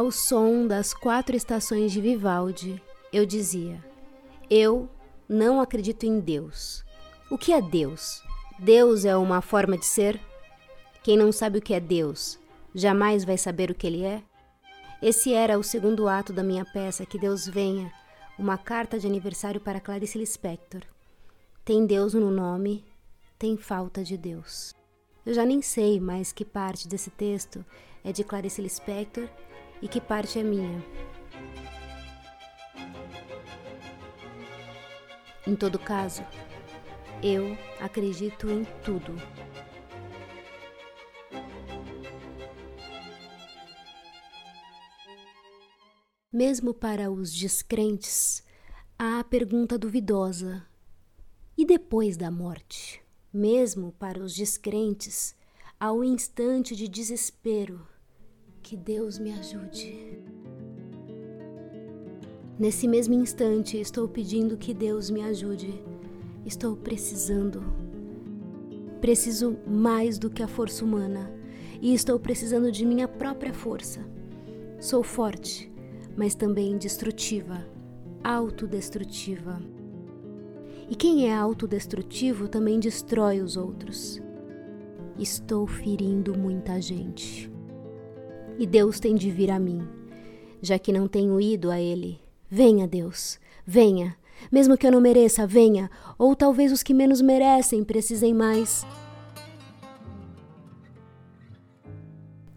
Ao som das quatro estações de Vivaldi, eu dizia: Eu não acredito em Deus. O que é Deus? Deus é uma forma de ser? Quem não sabe o que é Deus, jamais vai saber o que ele é? Esse era o segundo ato da minha peça Que Deus Venha, uma carta de aniversário para Clarice Lispector. Tem Deus no nome, tem falta de Deus. Eu já nem sei mais que parte desse texto é de Clarice Lispector e que parte é minha. Em todo caso, eu acredito em tudo. Mesmo para os descrentes, há a pergunta duvidosa: e depois da morte? Mesmo para os descrentes, há o instante de desespero. Que Deus me ajude. Nesse mesmo instante, estou pedindo que Deus me ajude. Estou precisando. Preciso mais do que a força humana e estou precisando de minha própria força. Sou forte mas também destrutiva, autodestrutiva. E quem é autodestrutivo também destrói os outros. Estou ferindo muita gente. E Deus tem de vir a mim, já que não tenho ido a Ele. Venha, Deus, venha. Mesmo que eu não mereça, venha. Ou talvez os que menos merecem precisem mais.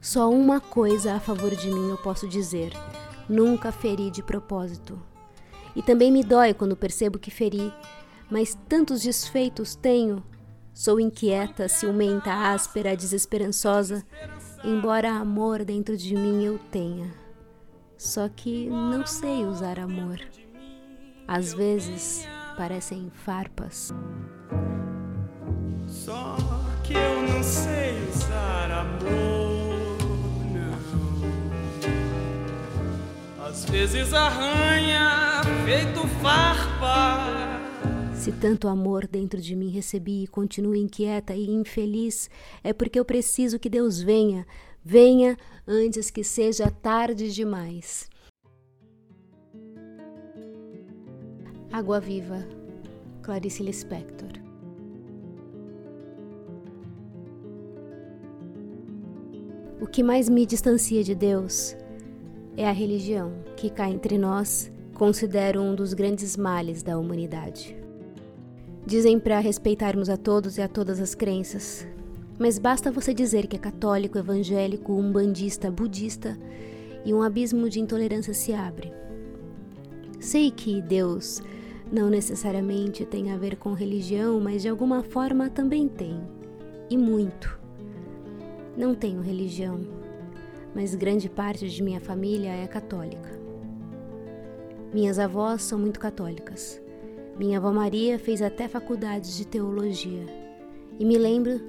Só uma coisa a favor de mim eu posso dizer Nunca feri de propósito. E também me dói quando percebo que feri, mas tantos desfeitos tenho. Sou inquieta, ciumenta, áspera, desesperançosa, embora amor dentro de mim eu tenha. Só que não sei usar amor. Às vezes parecem farpas. Só que eu não sei usar amor. Às vezes arranha, feito farpa. Se tanto amor dentro de mim recebi e continuo inquieta e infeliz, é porque eu preciso que Deus venha, venha antes que seja tarde demais. Água Viva, Clarice Lispector. O que mais me distancia de Deus é a religião, que cá entre nós considero um dos grandes males da humanidade. Dizem para respeitarmos a todos e a todas as crenças, mas basta você dizer que é católico, evangélico, umbandista, budista e um abismo de intolerância se abre. Sei que Deus não necessariamente tem a ver com religião, mas de alguma forma também tem, e muito. Não tenho religião, mas grande parte de minha família é católica. Minhas avós são muito católicas. Minha avó Maria fez até faculdades de teologia. E me lembro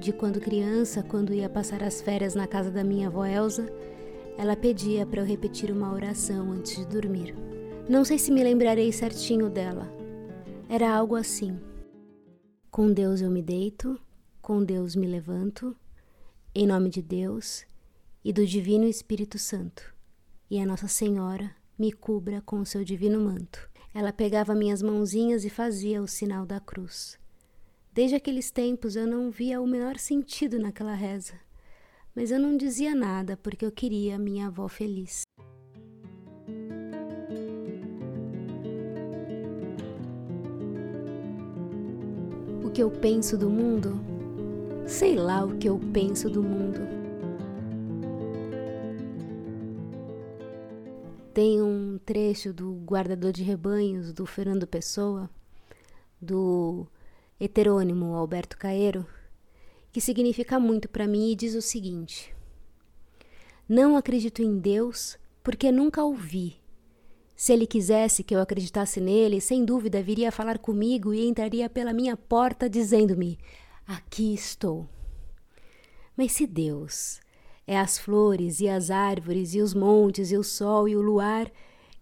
de quando criança, quando ia passar as férias na casa da minha avó Elsa, ela pedia para eu repetir uma oração antes de dormir. Não sei se me lembrarei certinho dela. Era algo assim: Com Deus eu me deito, com Deus me levanto, em nome de Deus, e do Divino Espírito Santo, e a Nossa Senhora me cubra com o seu divino manto. Ela pegava minhas mãozinhas e fazia o sinal da cruz. Desde aqueles tempos eu não via o menor sentido naquela reza, mas eu não dizia nada porque eu queria minha avó feliz. O que eu penso do mundo? Sei lá o que eu penso do mundo. Tem um trecho do Guardador de Rebanhos, do Fernando Pessoa, do heterônimo Alberto Caeiro, que significa muito para mim e diz o seguinte: Não acredito em Deus porque nunca o vi. Se ele quisesse que eu acreditasse nele, sem dúvida viria falar comigo e entraria pela minha porta dizendo-me: Aqui estou. Mas se Deus é as flores e as árvores e os montes e o sol e o luar,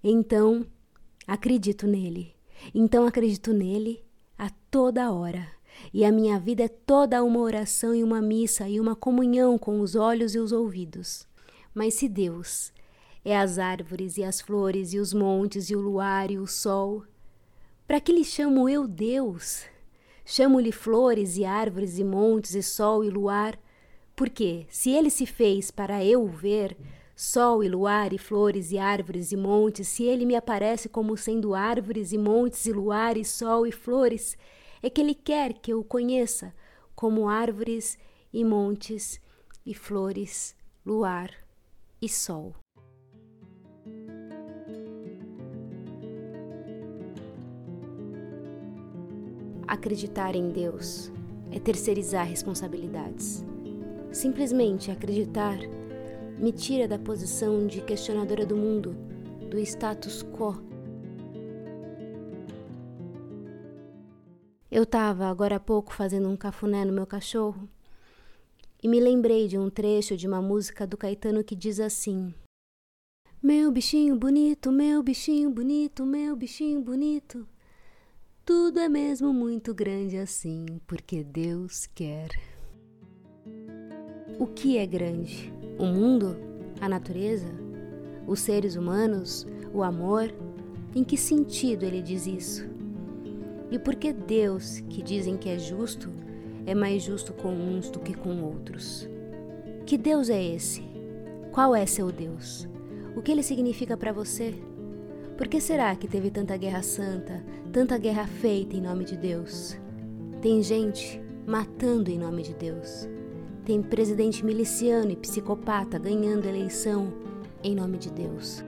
então acredito nele. Então acredito nele a toda hora. E a minha vida é toda uma oração e uma missa e uma comunhão com os olhos e os ouvidos. Mas se Deus é as árvores e as flores e os montes e o luar e o sol. Para que lhe chamo eu Deus? Chamo-lhe flores e árvores e montes e sol e luar, porque se ele se fez para eu ver, sol e luar e flores e árvores e montes, se ele me aparece como sendo árvores e montes e luar e sol e flores, é que ele quer que eu o conheça como árvores e montes e flores, luar e sol. Acreditar em Deus é terceirizar responsabilidades. Simplesmente acreditar me tira da posição de questionadora do mundo, do status quo. Eu estava agora há pouco fazendo um cafuné no meu cachorro e me lembrei de um trecho de uma música do Caetano que diz assim: Meu bichinho bonito, meu bichinho bonito, meu bichinho bonito. Tudo é mesmo muito grande assim, porque Deus quer. O que é grande? O mundo? A natureza? Os seres humanos? O amor? Em que sentido ele diz isso? E por que Deus, que dizem que é justo, é mais justo com uns do que com outros? Que Deus é esse? Qual é seu Deus? O que ele significa para você? Por que será que teve tanta guerra santa, tanta guerra feita em nome de Deus? Tem gente matando em nome de Deus. Tem presidente miliciano e psicopata ganhando eleição em nome de Deus.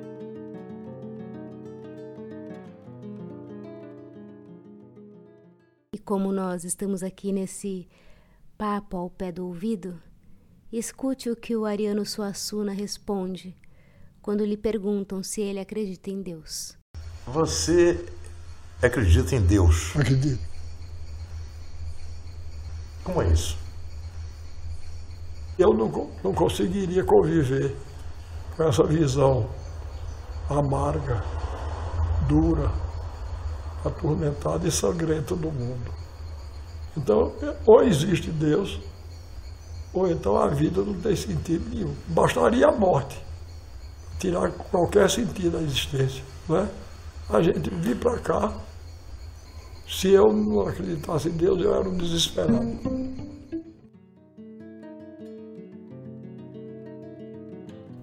E como nós estamos aqui nesse papo ao pé do ouvido, escute o que o Ariano Suassuna responde quando lhe perguntam se ele acredita em Deus. Você acredita em Deus? Acredito. Como é isso? Eu não, não conseguiria conviver com essa visão amarga, dura, atormentada e sangrenta do mundo. Então, ou existe Deus, ou então a vida não tem sentido nenhum. Bastaria a morte tirar qualquer sentido da existência. Né? A gente vir para cá, se eu não acreditasse em Deus, eu era um desesperado.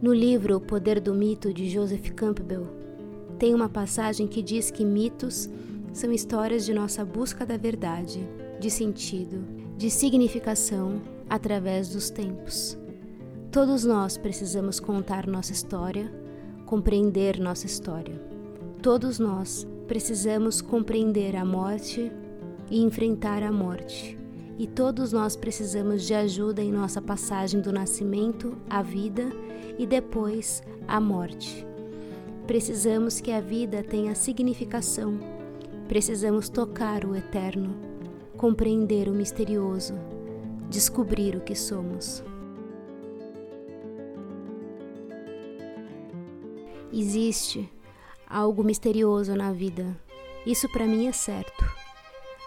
No livro O Poder do Mito de Joseph Campbell, tem uma passagem que diz que mitos são histórias de nossa busca da verdade, de sentido, de significação através dos tempos. Todos nós precisamos contar nossa história, compreender nossa história. Todos nós precisamos compreender a morte e enfrentar a morte. E todos nós precisamos de ajuda em nossa passagem do nascimento à vida e depois à morte. Precisamos que a vida tenha significação. Precisamos tocar o eterno, compreender o misterioso, descobrir o que somos. Existe algo misterioso na vida. Isso para mim é certo.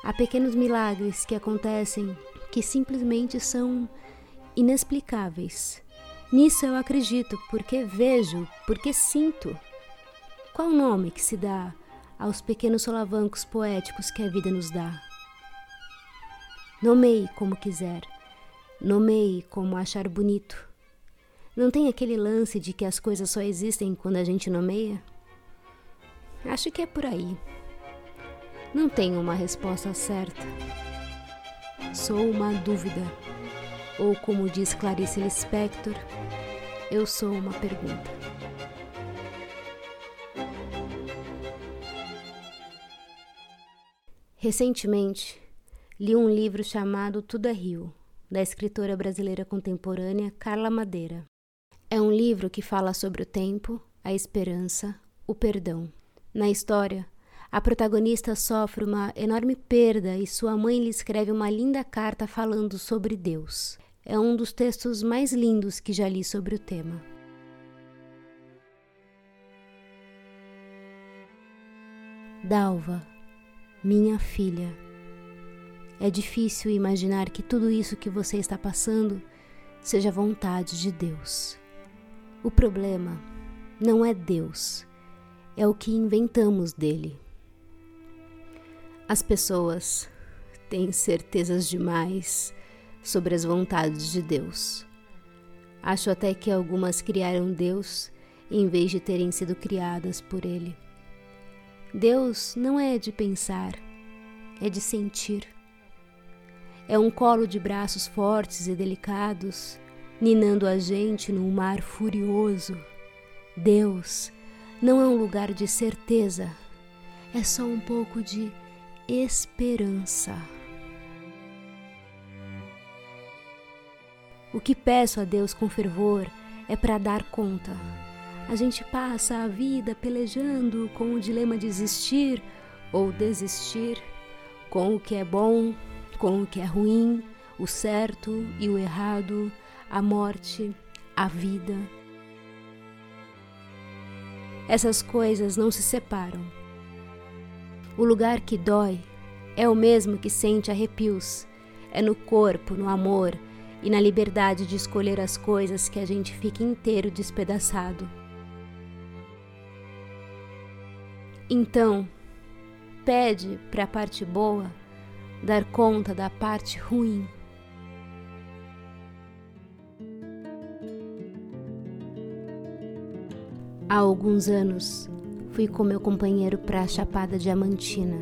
Há pequenos milagres que acontecem que simplesmente são inexplicáveis. Nisso eu acredito, porque vejo, porque sinto. Qual o nome que se dá aos pequenos solavancos poéticos que a vida nos dá? Nomeie como quiser, nomeie como achar bonito. Não tem aquele lance de que as coisas só existem quando a gente nomeia? Acho que é por aí. Não tenho uma resposta certa. Sou uma dúvida. Ou como diz Clarice Lispector, eu sou uma pergunta. Recentemente, li um livro chamado Tudo é Rio, da escritora brasileira contemporânea Carla Madeira. É um livro que fala sobre o tempo, a esperança, o perdão. Na história, a protagonista sofre uma enorme perda e sua mãe lhe escreve uma linda carta falando sobre Deus. É um dos textos mais lindos que já li sobre o tema. Dalva, minha filha, é difícil imaginar que tudo isso que você está passando seja vontade de Deus. O problema não é Deus, é o que inventamos dele. As pessoas têm certezas demais sobre as vontades de Deus. Acho até que algumas criaram Deus em vez de terem sido criadas por Ele. Deus não é de pensar, é de sentir. É um colo de braços fortes e delicados, ninando a gente num mar furioso. Deus não é um lugar de certeza, é só um pouco de esperança. O que peço a Deus com fervor é para dar conta. A gente passa a vida pelejando com o dilema de existir ou desistir, com o que é bom, com o que é ruim, o certo e o errado, a morte, a vida. Essas coisas não se separam. O lugar que dói é o mesmo que sente arrepios. É no corpo, no amor, e na liberdade de escolher as coisas que a gente fica inteiro despedaçado. Então, pede para a parte boa dar conta da parte ruim. Há alguns anos, fui com meu companheiro para a Chapada Diamantina,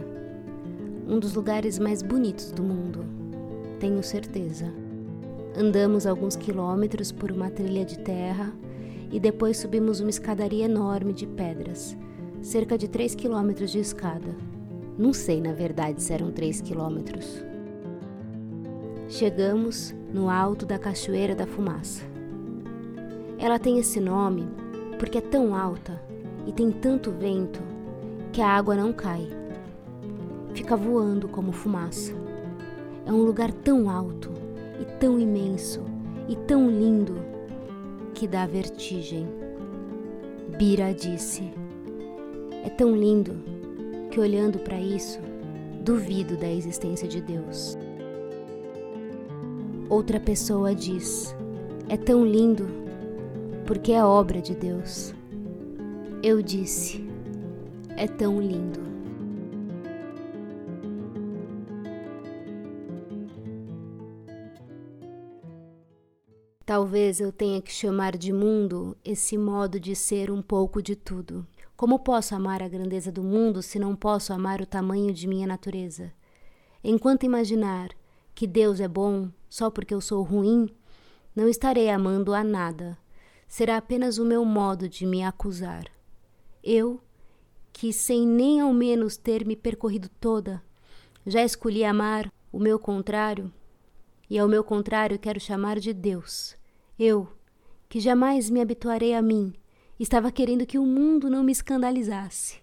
um dos lugares mais bonitos do mundo, tenho certeza. Andamos alguns quilômetros por uma trilha de terra e depois subimos uma escadaria enorme de pedras, cerca de 3 quilômetros de escada. Não sei, na verdade, se eram 3 quilômetros. Chegamos no alto da Cachoeira da Fumaça. Ela tem esse nome porque é tão alta e tem tanto vento que a água não cai. Fica voando como fumaça. É um lugar tão alto e tão imenso e tão lindo que dá vertigem. Bira disse: É tão lindo que olhando para isso, duvido da existência de Deus. Outra pessoa diz: É tão lindo porque é obra de Deus. Eu disse: É tão lindo. Talvez eu tenha que chamar de mundo esse modo de ser um pouco de tudo. Como posso amar a grandeza do mundo se não posso amar o tamanho de minha natureza? Enquanto imaginar que Deus é bom só porque eu sou ruim, não estarei amando a nada. Será apenas o meu modo de me acusar. Eu, que sem nem ao menos ter me percorrido toda, já escolhi amar o meu contrário, e ao meu contrário quero chamar de Deus. Eu, que jamais me habituarei a mim, estava querendo que o mundo não me escandalizasse.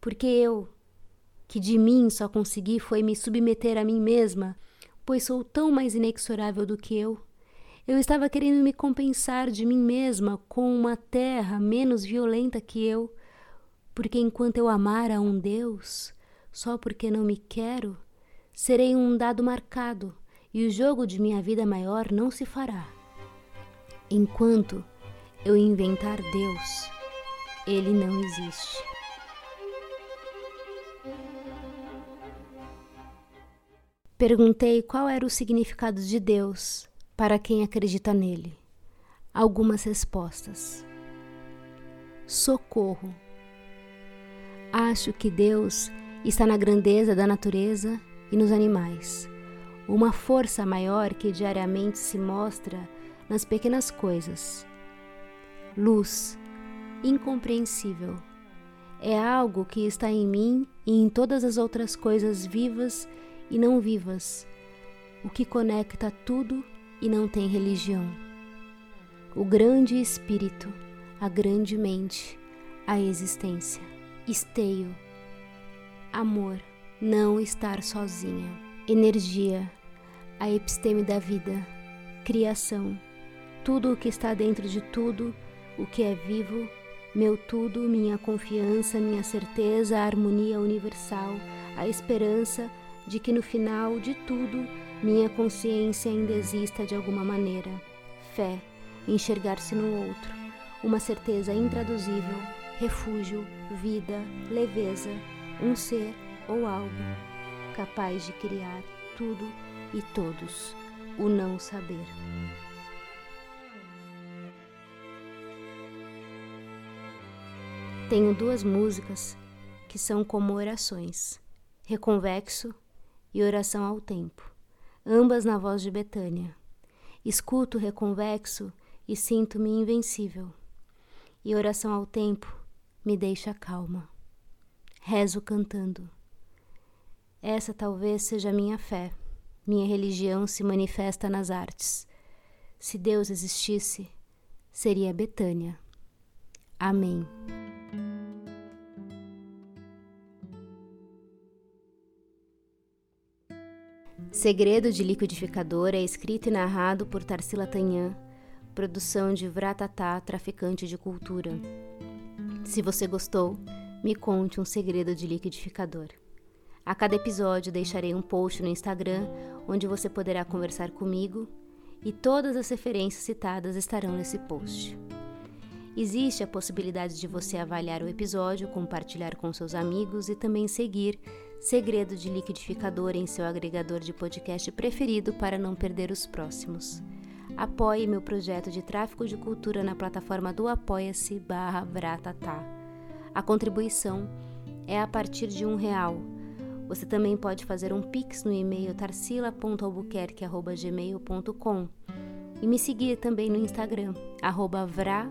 Porque eu, que de mim só consegui foi me submeter a mim mesma, pois sou tão mais inexorável do que eu, eu estava querendo me compensar de mim mesma com uma terra menos violenta que eu, porque enquanto eu amar a um Deus, só porque não me quero, serei um dado marcado e o jogo de minha vida maior não se fará. Enquanto eu inventar Deus, ele não existe. Perguntei qual era o significado de Deus para quem acredita nele. Algumas respostas. Socorro. Acho que Deus está na grandeza da natureza e nos animais, uma força maior que diariamente se mostra nas pequenas coisas. Luz, incompreensível, é algo que está em mim e em todas as outras coisas vivas e não vivas, o que conecta tudo e não tem religião. O grande espírito, a grande mente, a existência, esteio, amor, não estar sozinha, energia, a episteme da vida, criação, tudo o que está dentro de tudo, o que é vivo, meu tudo, minha confiança, minha certeza, a harmonia universal, a esperança de que no final de tudo minha consciência ainda exista de alguma maneira. Fé, enxergar-se no outro, uma certeza intraduzível, refúgio, vida, leveza, um ser ou algo capaz de criar tudo e todos, o não saber. Tenho duas músicas que são como orações: Reconvexo e Oração ao Tempo, ambas na voz de Betânia. Escuto reconvexo e sinto-me invencível. E oração ao tempo me deixa calma. Rezo cantando. Essa talvez seja minha fé. Minha religião se manifesta nas artes. Se Deus existisse, seria Betânia. Amém. Segredo de Liquidificador é escrito e narrado por Tarsila Tanhã, produção de Vratatá, traficante de cultura. Se você gostou, me conte um segredo de liquidificador. A cada episódio deixarei um post no Instagram onde você poderá conversar comigo e todas as referências citadas estarão nesse post. Existe a possibilidade de você avaliar o episódio, compartilhar com seus amigos e também seguir Segredo de Liquidificador em seu agregador de podcast preferido para não perder os próximos. Apoie meu projeto de tráfico de cultura na plataforma do Apoia-se barra Vratatá. A contribuição é a partir de um real. Você também pode fazer um pix no e-mail tarsila.albuquerque.gmail.com e me seguir também no Instagram, arroba vra,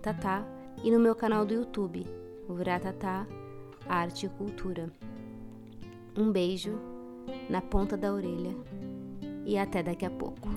tatá, e no meu canal do YouTube, Vratatá Arte e Cultura. Um beijo na ponta da orelha e até daqui a pouco.